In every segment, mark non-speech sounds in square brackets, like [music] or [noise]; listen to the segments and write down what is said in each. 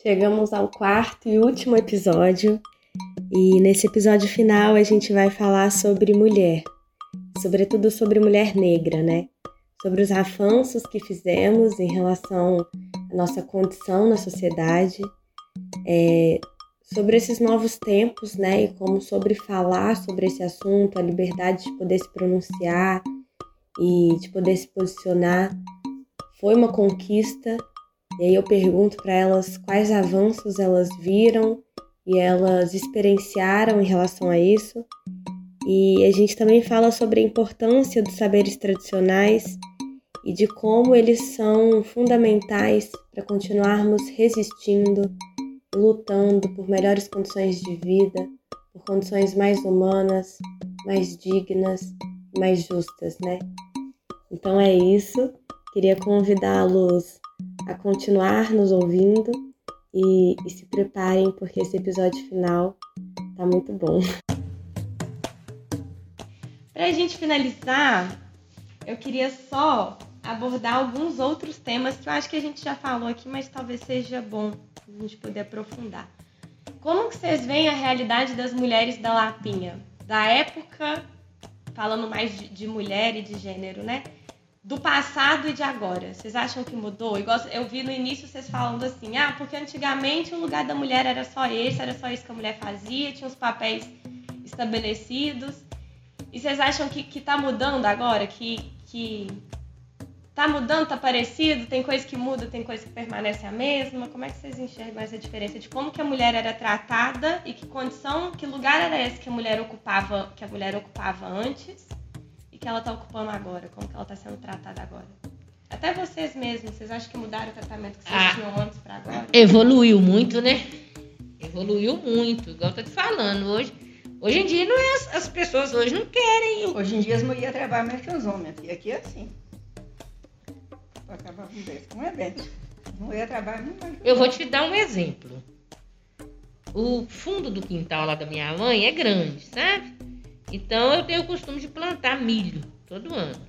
Chegamos ao quarto e último episódio, e nesse episódio final a gente vai falar sobre mulher, sobretudo sobre mulher negra, né? Sobre os avanços que fizemos em relação à nossa condição na sociedade, é, sobre esses novos tempos, né? E como sobre falar sobre esse assunto, a liberdade de poder se pronunciar e de poder se posicionar foi uma conquista. E aí eu pergunto para elas quais avanços elas viram e elas experienciaram em relação a isso. E a gente também fala sobre a importância dos saberes tradicionais e de como eles são fundamentais para continuarmos resistindo, lutando por melhores condições de vida, por condições mais humanas, mais dignas, mais justas, né? Então é isso. Queria convidá-los a continuar nos ouvindo e, e, se preparem porque esse episódio final tá muito bom. [laughs] Para a gente finalizar, eu queria só abordar alguns outros temas que eu acho que a gente já falou aqui, mas talvez seja bom a gente poder aprofundar. Como que vocês veem a realidade das mulheres da Lapinha? Da época, falando mais de, de mulher e de gênero, né? Do passado e de agora? Vocês acham que mudou? Igual eu vi no início vocês falando assim, ah, porque antigamente o lugar da mulher era só esse, era só isso que a mulher fazia, tinha os papéis estabelecidos. E vocês acham que, que tá mudando agora? Que, que tá mudando, tá parecido? Tem coisa que muda, tem coisa que permanece a mesma? Como é que vocês enxergam essa diferença de como que a mulher era tratada e que condição, que lugar era esse que a mulher ocupava, que a mulher ocupava antes? Que ela está ocupando agora, como que ela está sendo tratada agora. Até vocês mesmos, vocês acham que mudaram o tratamento que vocês ah, tinham antes para agora? Evoluiu muito, né? Evoluiu muito, igual eu tô te falando. Hoje, hoje em dia não é as, as pessoas hoje não querem. Hoje em dia as mulheres trabalham mais que os homens, e aqui é assim. Para acabar com isso, não é bem. As mulheres trabalham muito mais. Eu vou te dar um exemplo. O fundo do quintal lá da minha mãe é grande, sabe? Então eu tenho o costume de plantar milho todo ano.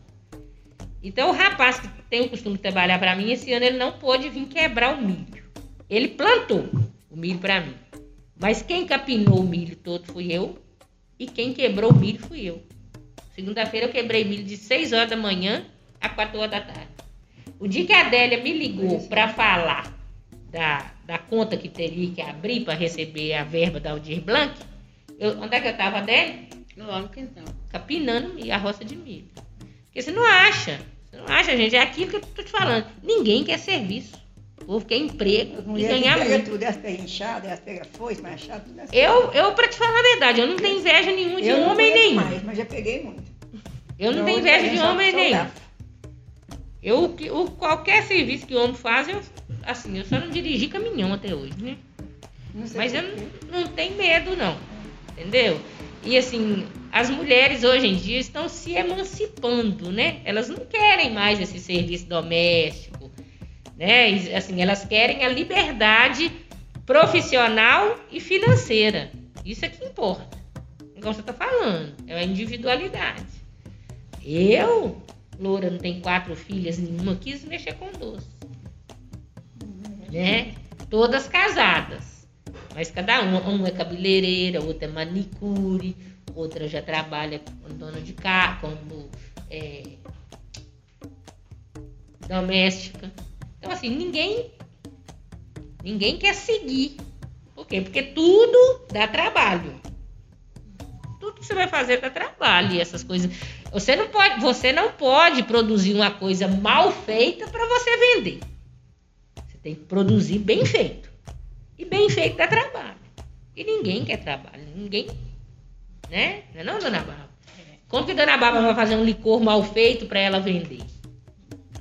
Então o rapaz que tem o costume de trabalhar para mim, esse ano ele não pôde vir quebrar o milho. Ele plantou o milho para mim. Mas quem capinou o milho todo fui eu e quem quebrou o milho fui eu. Segunda-feira eu quebrei milho de 6 horas da manhã a 4 horas da tarde. O dia que a Adélia me ligou para falar da, da conta que teria que abrir para receber a verba da Aldir Blanc, eu, onde é que eu estava, Adélia? Lá no quintal. Capinando a roça de milho. Porque você não acha. Você não acha, gente. É aquilo que eu tô te falando. Ninguém quer serviço. O povo quer emprego e ganhar muito. tudo, elas pegam inchada, elas pegam foice, machado, tudo assim. Eu, eu, pra te falar a verdade, eu não tenho inveja nenhuma de eu homem nenhum. Mais, mas já peguei muito. Eu não, tenho inveja de homem nenhum. Eu, o, qualquer serviço que o homem faz, eu, assim, eu só não dirigi caminhão até hoje, né? Mas eu não, não tenho medo, não. Entendeu? E assim, as mulheres hoje em dia estão se emancipando, né? Elas não querem mais esse serviço doméstico, né? E, assim, elas querem a liberdade profissional e financeira. Isso é que importa. Como você está falando, é a individualidade. Eu, Loura, não tenho quatro filhas, nenhuma quis mexer com doce. Né? Todas casadas. Mas cada um, um é cabeleireira, outra é manicure, outra já trabalha como dona de casa, como é, doméstica. Então assim, ninguém ninguém quer seguir. Por quê? Porque tudo dá trabalho. Tudo que você vai fazer dá trabalho e essas coisas. Você não pode, você não pode produzir uma coisa mal feita para você vender. Você tem que produzir bem feito. Feito dá trabalho. E ninguém quer trabalho. Ninguém. Né? Não é não, dona Bárbara? Como que dona Bárbara vai fazer um licor mal feito para ela vender?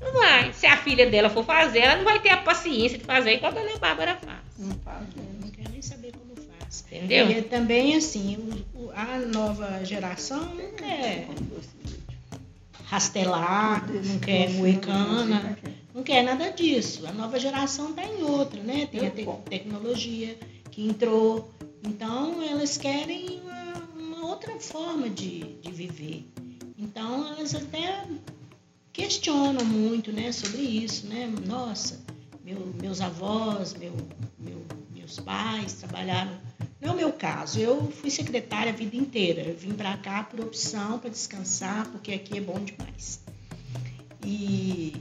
Não vai. Se a filha dela for fazer, ela não vai ter a paciência de fazer igual a dona Bárbara faz. Não faz, não quer nem saber como faz. Entendeu? E também, assim, a nova geração não quer rastelar, não quer moer cana. Não quer nada disso. A nova geração está em outra, né? Tem a te tecnologia que entrou. Então, elas querem uma, uma outra forma de, de viver. Então, elas até questionam muito né, sobre isso, né? Nossa, meu, meus avós, meu, meu, meus pais trabalharam. Não é o meu caso, eu fui secretária a vida inteira. Eu vim para cá por opção, para descansar, porque aqui é bom demais. E,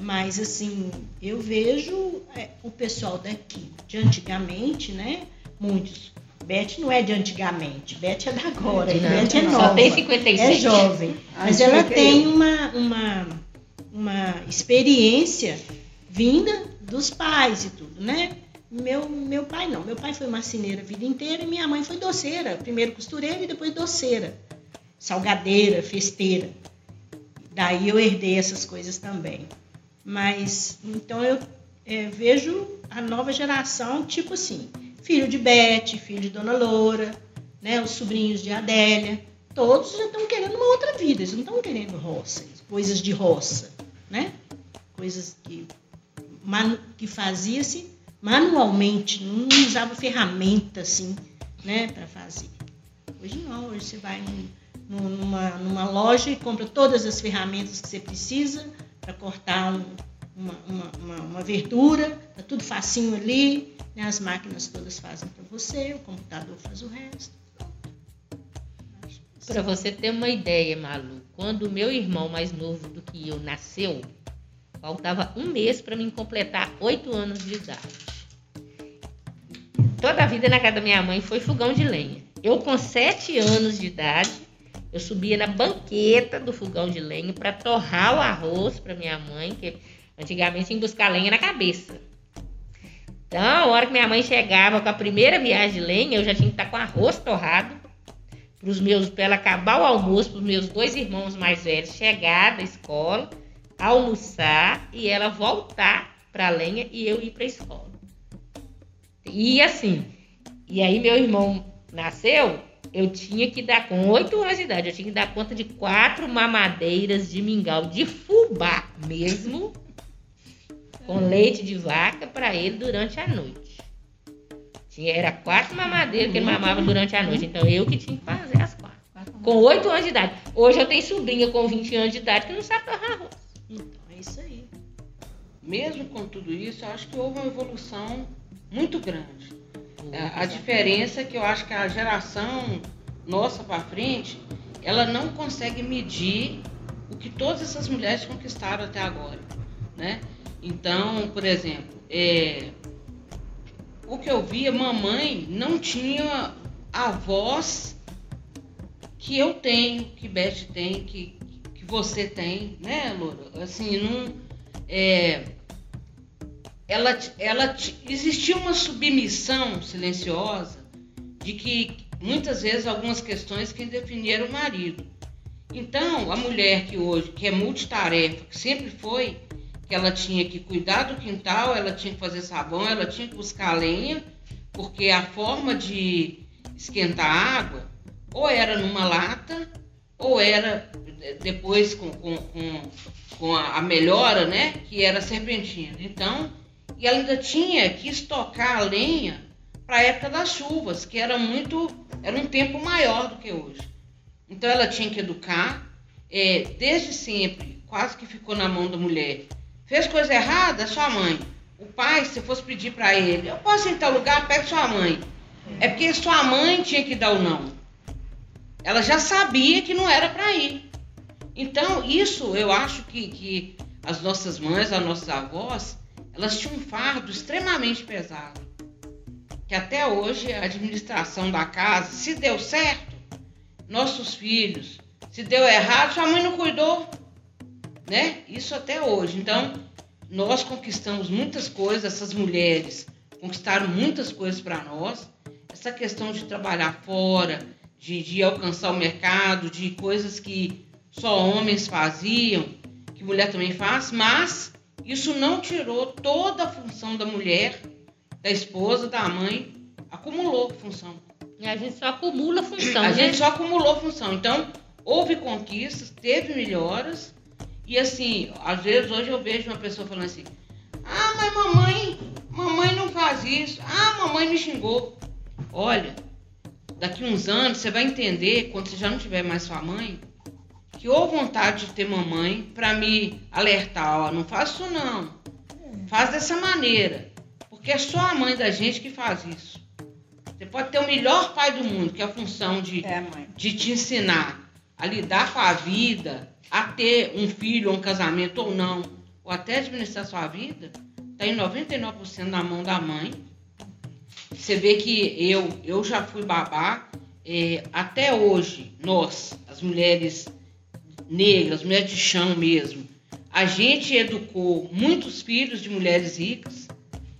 mas, assim, eu vejo é, o pessoal daqui, de antigamente, né? Muitos. Beth não é de antigamente, Beth é da agora, não, Beth é nova. Só tem 56. É jovem. Mas ela tem uma, uma, uma experiência vinda dos pais e tudo, né? Meu, meu pai não. Meu pai foi marceneiro a vida inteira e minha mãe foi doceira. Primeiro costureira e depois doceira. Salgadeira, festeira. Daí eu herdei essas coisas também. Mas, então eu é, vejo a nova geração, tipo assim, filho de Beth, filho de Dona Loura, né, os sobrinhos de Adélia, todos já estão querendo uma outra vida, eles não estão querendo roça, coisas de roça, né? Coisas que, que fazia-se manualmente, não usava ferramenta assim, né, para fazer. Hoje não, hoje você vai num, numa, numa loja e compra todas as ferramentas que você precisa para cortar um, uma, uma, uma, uma, verdura, tá tudo facinho ali, né? as máquinas todas fazem para você, o computador faz o resto. Para você ter uma ideia, Malu, quando meu irmão mais novo do que eu nasceu, faltava um mês para mim completar oito anos de idade. Toda a vida na casa da minha mãe foi fogão de lenha. Eu, com sete anos de idade, eu subia na banqueta do fogão de lenha para torrar o arroz para minha mãe, que antigamente tinha que buscar lenha na cabeça. Então, a hora que minha mãe chegava com a primeira viagem de lenha, eu já tinha que estar com arroz torrado para os meus, para ela acabar o almoço, para os meus dois irmãos mais velhos chegar da escola, almoçar e ela voltar para a lenha e eu ir para a escola. E assim, e aí meu irmão nasceu, eu tinha que dar, com 8 anos de idade, eu tinha que dar conta de quatro mamadeiras de mingau de fubá mesmo, com leite de vaca para ele durante a noite. Tinha, era quatro mamadeiras que ele mamava durante a noite, então eu que tinha que fazer as quatro. Com 8 anos de idade. Hoje eu tenho sobrinha com 20 anos de idade que não sabe torrar arroz. Então, é isso aí. Mesmo com tudo isso, eu acho que houve uma evolução muito grande. A, a diferença é que eu acho que a geração nossa para frente, ela não consegue medir o que todas essas mulheres conquistaram até agora, né? Então, por exemplo, é, o que eu via, mamãe não tinha a voz que eu tenho, que Beth tem, que você tem, né, Loura? Assim, não. É, ela, ela existia uma submissão silenciosa de que muitas vezes algumas questões que definiram o marido. Então, a mulher que hoje, que é multitarefa, que sempre foi, que ela tinha que cuidar do quintal, ela tinha que fazer sabão, ela tinha que buscar lenha, porque a forma de esquentar água ou era numa lata, ou era depois com, com, com, com a melhora, né, que era serpentina. Então, e ela ainda tinha que estocar a lenha para a época das chuvas, que era muito, era um tempo maior do que hoje. Então ela tinha que educar, é, desde sempre, quase que ficou na mão da mulher. Fez coisa errada, sua mãe. O pai, se fosse pedir para ele, eu posso ir em tal lugar, pega sua mãe. É porque sua mãe tinha que dar o não. Ela já sabia que não era para ir. Então, isso eu acho que, que as nossas mães, as nossas avós, elas tinham um fardo extremamente pesado. Que até hoje a administração da casa, se deu certo, nossos filhos, se deu errado, sua mãe não cuidou, né? Isso até hoje. Então, nós conquistamos muitas coisas, essas mulheres conquistaram muitas coisas para nós. Essa questão de trabalhar fora, de, de alcançar o mercado, de coisas que só homens faziam, que mulher também faz, mas isso não tirou toda a função da mulher, da esposa, da mãe, acumulou função. E a gente só acumula função. A né? gente só acumulou função. Então, houve conquistas, teve melhoras. E assim, às vezes hoje eu vejo uma pessoa falando assim: Ah, mas mamãe, mamãe não faz isso. Ah, mamãe me xingou. Olha, daqui uns anos você vai entender, quando você já não tiver mais sua mãe, que ou vontade de ter mamãe para me alertar, ó, não faço isso não. faz dessa maneira, porque é só a mãe da gente que faz isso. Você pode ter o melhor pai do mundo, que é a função de, É, de te ensinar a lidar com a vida, a ter um filho, um casamento ou não, ou até administrar sua vida, está em 99% na mão da mãe. Você vê que eu, eu já fui babá, é, até hoje, nós, as mulheres negras, mulheres de chão mesmo, a gente educou muitos filhos de mulheres ricas.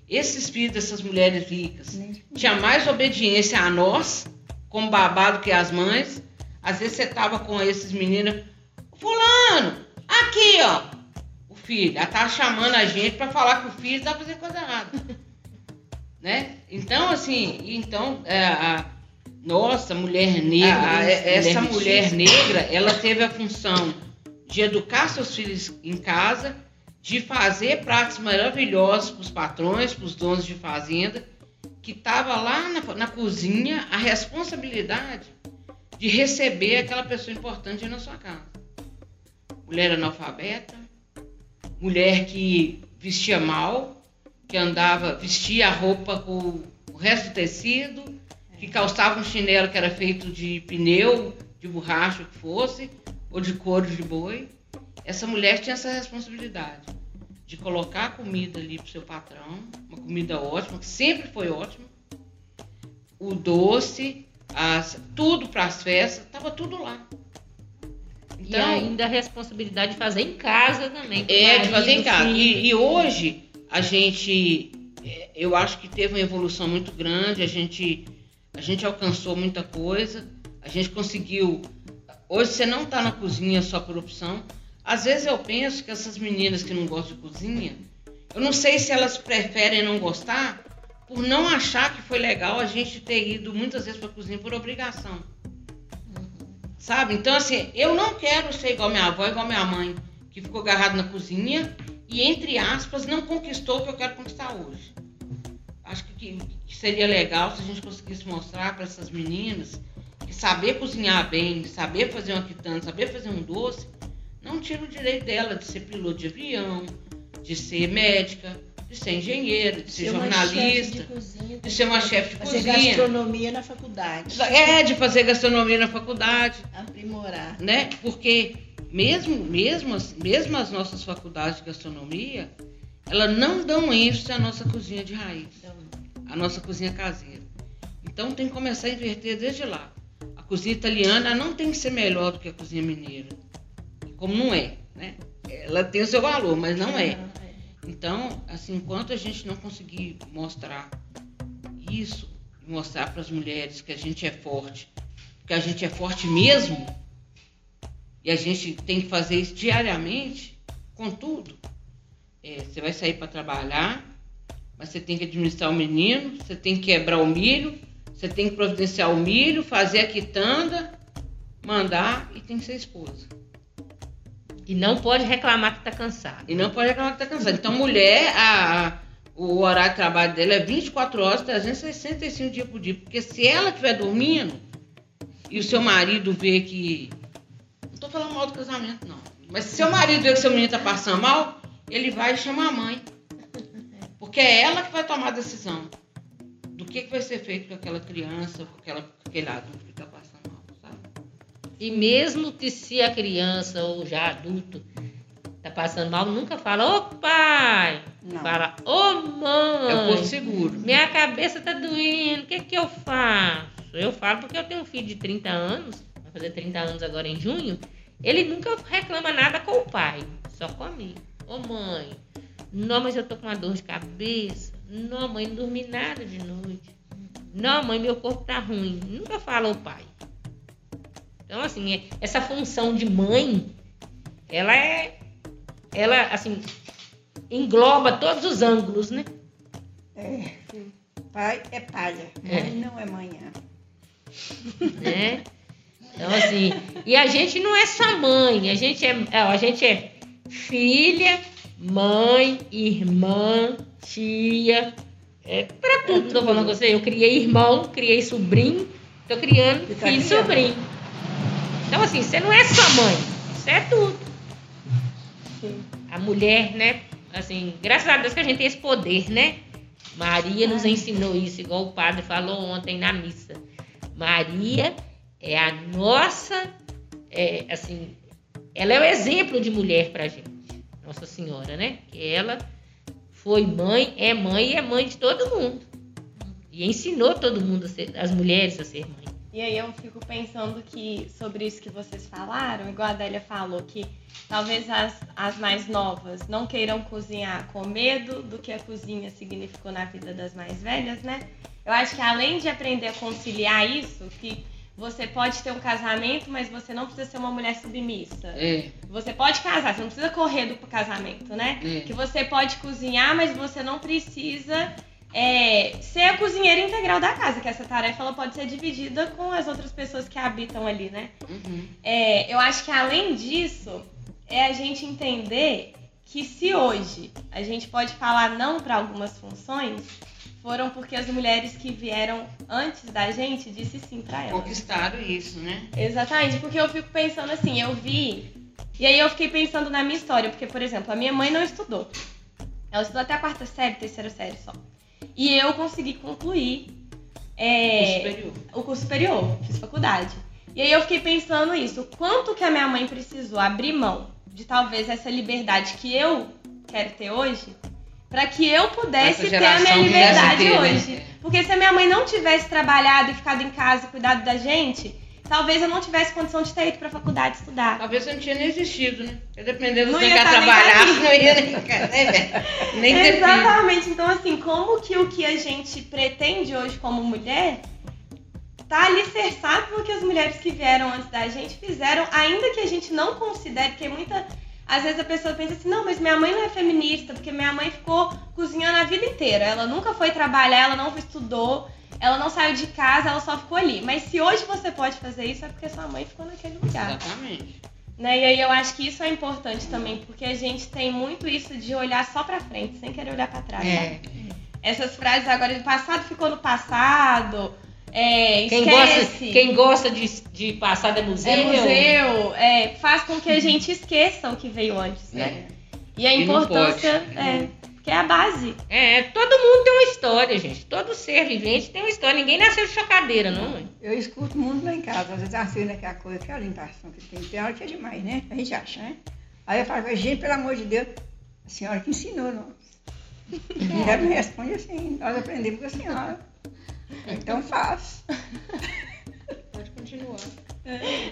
Esses filhos dessas mulheres ricas tinham mais obediência a nós, como babado que as mães. Às vezes você tava com esses meninos, fulano, aqui ó, o filho, ela tava chamando a gente para falar que o filho tá fazendo coisa errada. Né? Então, assim, então, é, a nossa mulher negra, a, a, essa mulher negra, ela teve a função de educar seus filhos em casa, de fazer pratos maravilhosos para os patrões, para os donos de fazenda, que estava lá na, na cozinha a responsabilidade de receber aquela pessoa importante na sua casa. Mulher analfabeta, mulher que vestia mal, que andava, vestia a roupa com o resto do tecido, que calçava um chinelo que era feito de pneu, de borracha, o que fosse, ou de couro de boi. Essa mulher tinha essa responsabilidade de colocar a comida ali para o seu patrão, uma comida ótima, que sempre foi ótima, o doce, as, tudo para as festas, estava tudo lá. Então, e ainda a responsabilidade de fazer em casa também. É, marido, de fazer em casa. E, e, hoje a gente, é, eu acho que teve uma evolução muito grande, a gente, a gente alcançou muita coisa, a gente conseguiu. Hoje você não está na cozinha só por opção. Às vezes eu penso que essas meninas que não gostam de cozinha, eu não sei se elas preferem não gostar por não achar que foi legal a gente ter ido muitas vezes para a cozinha por obrigação. Sabe? Então, assim, eu não quero ser igual minha avó, igual minha mãe, que ficou agarrado na cozinha e, entre aspas, não conquistou o que eu quero conquistar hoje. Acho que, que seria legal se a gente conseguisse mostrar para essas meninas que saber cozinhar bem, saber fazer uma quitanda, saber fazer um doce, não tira o direito dela de ser piloto de avião, de ser médica, de ser engenheira, de ser, ser jornalista, de, cozinha, de, ser uma chefe de fazer cozinha. Fazer gastronomia na faculdade. É, de fazer gastronomia na faculdade. Aprimorar. Né? Porque mesmo, mesmo, mesmo as nossas faculdades de gastronomia, elas não dão ênfase à nossa cozinha de raiz, à nossa cozinha caseira. Então tem que começar a inverter desde lá. A cozinha italiana não tem que ser melhor do que a cozinha mineira. Como não é, né? Ela tem o seu valor, mas não é. Então, assim, enquanto a gente não conseguir mostrar isso, mostrar para as mulheres que a gente é forte, que a gente é forte mesmo, e a gente tem que fazer isso diariamente, contudo, é, você vai sair para trabalhar, mas você tem que administrar o menino, você tem que quebrar o milho, você tem que providenciar o milho, fazer a quitanda, mandar e tem que ser esposa. E não pode reclamar que está cansado. E não pode reclamar que está cansado. Então, mulher, a, a, o horário de trabalho dela é 24 horas, 365 dias por dia. Porque se ela estiver dormindo e o seu marido vê que. Estou falando mal do casamento, não. Mas se seu marido vê que seu menino está passando mal, ele vai chamar a mãe. Porque é ela que vai tomar a decisão do que, que vai ser feito com aquela criança, com, aquela, com aquele adulto que está passando. E mesmo que se a criança ou já adulto tá passando mal, nunca fala, ô pai! Não. Fala, ô mãe! É o seguro. Minha cabeça tá doendo, o que que eu faço? Eu falo porque eu tenho um filho de 30 anos, vai fazer 30 anos agora em junho, ele nunca reclama nada com o pai, só comigo. Ô mãe, não, mas eu tô com uma dor de cabeça. Não, mãe, não dormi nada de noite. Não, mãe, meu corpo tá ruim. Nunca fala o pai. Então, assim, é, essa função de mãe, ela é. Ela, assim, engloba todos os ângulos, né? É. Pai é palha, é. mãe não é manhã. Né? [laughs] Então, assim, e a gente não é só mãe, a gente é, a gente é filha, mãe, irmã, tia, é para tudo. É, tô falando com você, eu criei irmão, criei sobrinho, tô criando tá filho e sobrinho. Então, assim, você não é só mãe, você é tudo. Sim. A mulher, né? assim, graças a Deus que a gente tem esse poder, né? Maria nos ensinou isso, igual o padre falou ontem na missa. Maria é a nossa, é, assim, ela é o exemplo de mulher pra gente. Nossa Senhora, né? Que ela foi mãe, é mãe e é mãe de todo mundo. E ensinou todo mundo, ser, as mulheres a ser mãe. E aí eu fico pensando que sobre isso que vocês falaram, igual a Adélia falou, que talvez as, as mais novas não queiram cozinhar com medo do que a cozinha significou na vida das mais velhas, né? Eu acho que além de aprender a conciliar isso, que você pode ter um casamento, mas você não precisa ser uma mulher submissa. É. Você pode casar, você não precisa correr do casamento, né? É. Que você pode cozinhar, mas você não precisa é, ser a cozinheira integral da casa, que essa tarefa ela pode ser dividida com as outras pessoas que habitam ali, né? Uhum. É, eu acho que além disso, é a gente entender que se hoje a gente pode falar não para algumas funções, foram porque as mulheres que vieram antes da gente disse sim para elas. Conquistaram isso, né? Exatamente, porque eu fico pensando assim, eu vi. E aí eu fiquei pensando na minha história, porque, por exemplo, a minha mãe não estudou. Ela estudou até a quarta série, terceira série só. E eu consegui concluir é, O superior. o curso superior, fiz faculdade. E aí eu fiquei pensando isso, o quanto que a minha mãe precisou abrir mão de talvez essa liberdade que eu quero ter hoje, para que eu pudesse ter a minha liberdade ter, né? hoje. Porque se a minha mãe não tivesse trabalhado e ficado em casa e cuidado da gente, talvez eu não tivesse condição de ter ido pra faculdade estudar. Talvez você não tinha nem existido, né? Porque dependendo do que tá trabalhasse, aqui. [laughs] não ia nem, né, velho? nem ter filho. Exatamente. Então, assim, como que o que a gente pretende hoje como mulher tá alicerçado no que as mulheres que vieram antes da gente fizeram, ainda que a gente não considere, porque muita. Às vezes a pessoa pensa assim, não, mas minha mãe não é feminista, porque minha mãe ficou cozinhando a vida inteira. Ela nunca foi trabalhar, ela não estudou, ela não saiu de casa, ela só ficou ali. Mas se hoje você pode fazer isso, é porque sua mãe ficou naquele lugar. Exatamente. Né? E aí eu acho que isso é importante também, porque a gente tem muito isso de olhar só pra frente, sem querer olhar pra trás. É. Essas frases agora do passado ficou no passado, é, Quem gosta, quem gosta de, de passar é museu. é museu, é, faz com que a gente esqueça o que veio antes, né? E a E não importância pode. é que é a base. É, todo mundo tem uma história, gente. Todo ser vivente tem uma história. Ninguém nasceu de chocadeira, não, mãe. Eu escuto muito lá em casa, às vezes assim, naquela coisa, aquela orientação que tem, tem hora que é demais, né? A gente acha, né? Aí eu falo, gente, pelo amor de Deus, a senhora que ensinou, não. [laughs] E ela me responde assim, nós aprendemos com a senhora. Então faz. [laughs] Pode continuar.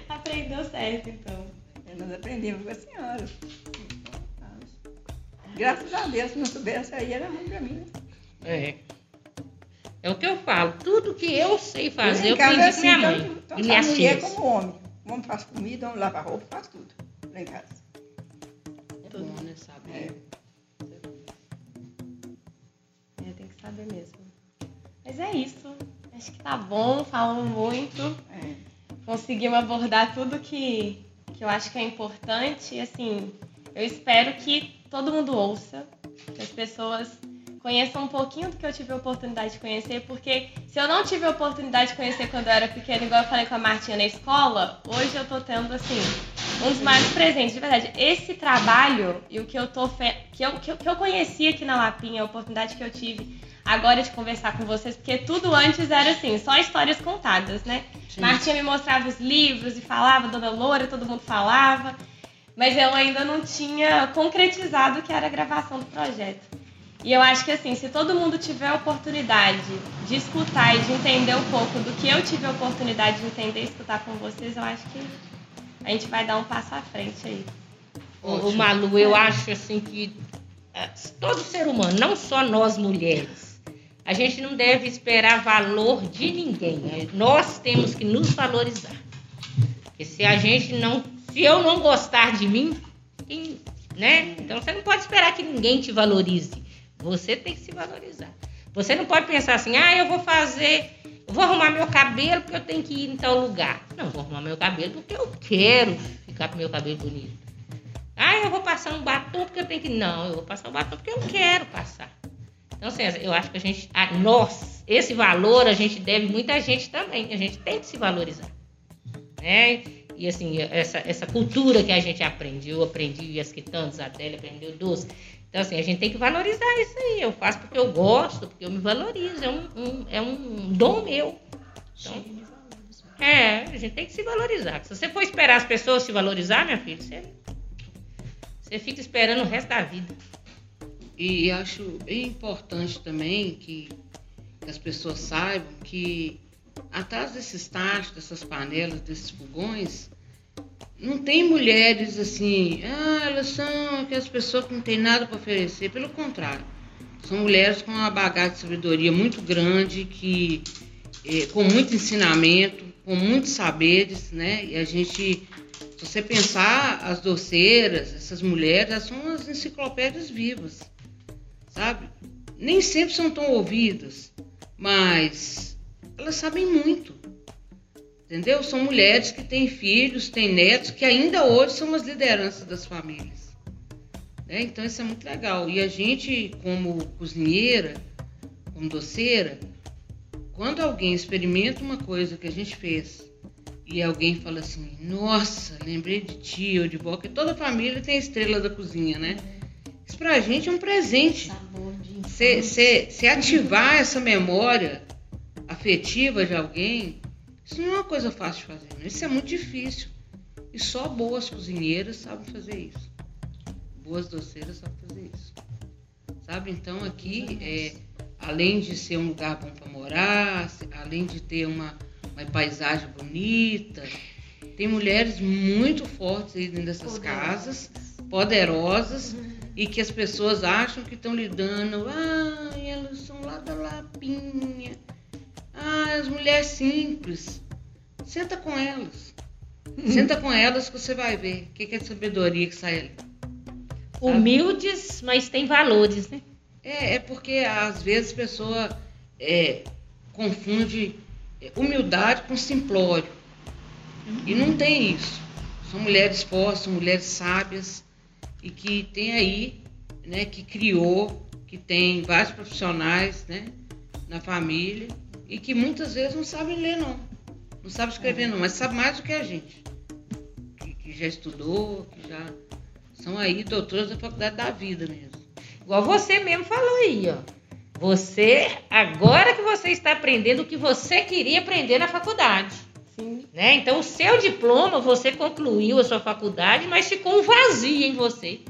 Aprendeu certo, então. Nós aprendemos com a senhora. Então, faz. Graças a Deus, se não soubesse aí, era ruim pra mim. né? É. É o que eu falo. Tudo que eu sei fazer, eu aprendi é com minha assim, mãe. Tanto, tanto e a minhas mulher como o homem. O homem faz comida, o homem lava roupa, faz tudo. Lá em casa. É bom, né, saber. É, tem que saber mesmo. Mas é isso. Acho que tá bom, falamos muito. É. conseguimos abordar tudo que, que eu acho que é importante. E assim, eu espero que todo mundo ouça, que as pessoas conheçam um pouquinho do que eu tive a oportunidade de conhecer, porque se eu não tive a oportunidade de conhecer quando eu era pequena, igual eu falei com a Martinha na escola, hoje eu tô tendo, assim, um dos maiores presentes, de verdade. Esse trabalho e o que eu tô fe... que, eu, que, eu, que eu conheci aqui na Lapinha, a oportunidade que eu tive agora de conversar com vocês, porque tudo antes era assim, só histórias contadas, né? Sim. Martinha me mostrava os livros e falava, Dona Loura, todo mundo falava, mas eu ainda não tinha concretizado o que era a gravação do projeto. E eu acho que assim, se todo mundo tiver a oportunidade de escutar e de entender um pouco do que eu tive a oportunidade de entender e escutar com vocês, eu acho que a gente vai dar um passo à frente aí. Ótimo. Malu, eu acho assim que é, todo ser humano, não só nós mulheres, a gente não deve esperar valor de ninguém. né? Nós temos que nos valorizar. Porque se a gente não. Se eu não gostar de mim, né? Então você não pode esperar que ninguém te valorize. Você tem que se valorizar. Você não pode pensar assim, ah, eu vou fazer. Eu vou arrumar meu cabelo porque eu tenho que ir em tal lugar. Não, vou arrumar meu cabelo porque eu quero ficar com meu cabelo bonito. Ah, eu vou passar um batom porque eu tenho que. Não, eu vou passar um batom porque eu quero passar. Então, assim, eu acho que a gente, a nós, esse valor a gente deve muita gente também. A gente tem que se valorizar. Né? E assim, essa, essa cultura que a gente aprende, eu aprendi, e as quitantes, a Adélia aprendeu, doce. Então, assim, a gente tem que valorizar isso aí. Eu faço porque eu gosto, porque eu me valorizo. É um, um é um dom meu. Então, é, a gente tem que se valorizar. Se você for esperar as pessoas se valorizar, minha filha, você, você fica esperando o resto da vida. E acho bem importante também que, as pessoas saibam que atrás desses tachos, dessas panelas, desses fogões, não tem mulheres assim, ah, elas são aquelas pessoas que não têm nada para oferecer. Pelo contrário, são mulheres com uma bagagem de sabedoria muito grande, que é, com muito ensinamento, com muitos saberes, né? E a gente, se você pensar, as doceiras, essas mulheres, elas são as enciclopédias vivas, sabe? Nem sempre são tão ouvidas, mas elas sabem muito. Entendeu? São mulheres que têm filhos, têm netos, que ainda hoje são as lideranças das famílias. Né? Então isso é muito legal. E a gente, como cozinheira, como doceira, quando alguém experimenta uma coisa que a gente fez e alguém fala assim, nossa, lembrei de ti ou de vó, que toda família tem a estrela da cozinha, né? Isso pra gente é um presente. Se ativar essa memória afetiva de alguém, isso não é uma coisa fácil de fazer, né? isso é muito difícil. E só boas cozinheiras sabem fazer isso. Boas doceiras sabem fazer isso. Sabe? Então aqui, é, além de ser um lugar bom para morar, além de ter uma, uma paisagem bonita, tem mulheres muito fortes aí dentro dessas poderosas. casas, poderosas, uhum. E que as pessoas acham que estão lidando, ah, elas são lá da lapinha ah, as mulheres simples. Senta com elas. [laughs] Senta com elas que você vai ver o que, que é sabedoria que sai ali. Humildes, mas tem valores, né? É, é porque às vezes a pessoa é, confunde é, humildade com simplório. Uhum. E não tem isso. São mulheres fortes, são mulheres sábias e que tem aí, né, que criou, que tem vários profissionais, né, na família e que muitas vezes não sabem ler, não. Não sabem escrever, não, mas sabe mais do que a gente. Que, que já estudou, que já são aí doutores da faculdade da vida mesmo. Igual você mesmo falou aí, ó. Você, agora que você está aprendendo o que você queria aprender na faculdade. Sim. Né? Então, o seu diploma, você concluiu a sua faculdade, mas ficou um vazio em você.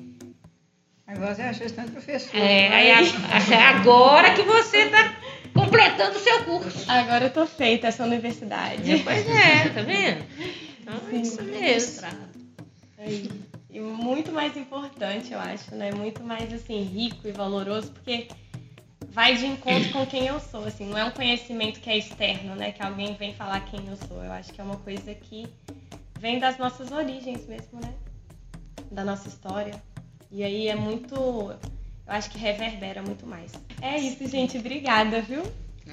Agora você acha tanto professor. É, aí, [laughs] agora que você está completando o seu curso. Agora eu tô feita essa universidade. Pois é, tá vendo? Então é isso mesmo. E muito mais importante, eu acho, né? Muito mais assim, rico e valoroso, porque vai de encontro com quem eu sou, assim, não é um conhecimento que é externo, né? Que alguém vem falar quem eu sou. Eu acho que é uma coisa que vem das nossas origens mesmo, né? Da nossa história. E aí é muito eu acho que reverbera muito mais. É isso, gente. Obrigada, viu?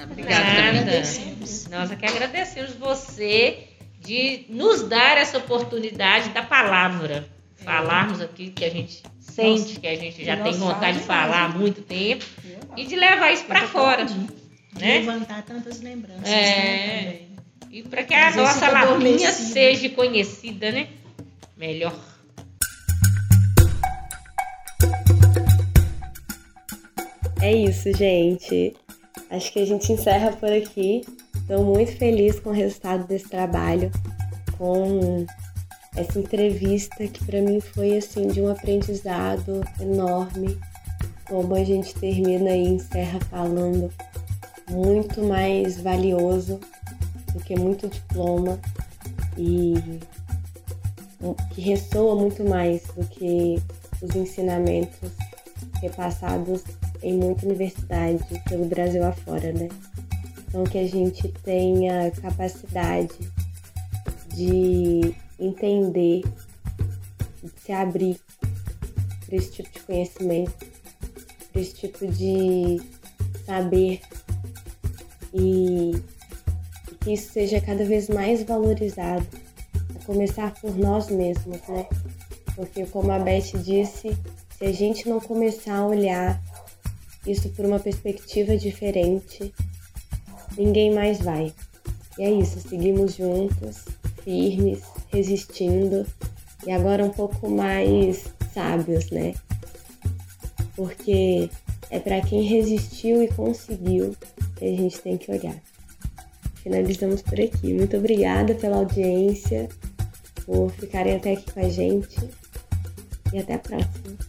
Obrigada. Agradecemos. Nós aqui agradecemos você de nos dar essa oportunidade da palavra. Falarmos aqui que a gente sente, Nossa, que a gente já tem vontade de falar há muito tempo e de levar isso para fora. Né? Levantar tantas lembranças. É. Né, e para que a nossa lapinha seja conhecida, né? Melhor. É isso, gente. Acho que a gente encerra por aqui. Estou muito feliz com o resultado desse trabalho, com essa entrevista que para mim foi assim de um aprendizado enorme. Como a gente termina e encerra falando muito mais valioso do que muito diploma e que ressoa muito mais do que os ensinamentos repassados em muita universidade pelo Brasil afora, né? Então que a gente tenha capacidade de entender, de se abrir para esse tipo de conhecimento, para esse tipo de saber e que isso seja cada vez mais valorizado, a começar por nós mesmos, né? Porque como a Beth disse, se a gente não começar a olhar isso por uma perspectiva diferente, ninguém mais vai. E é isso, seguimos juntos, firmes, resistindo e agora um pouco mais sábios, né? porque é para quem resistiu e conseguiu que a gente tem que olhar. Finalizamos por aqui. Muito obrigada pela audiência, por ficarem até aqui com a gente e até a próxima.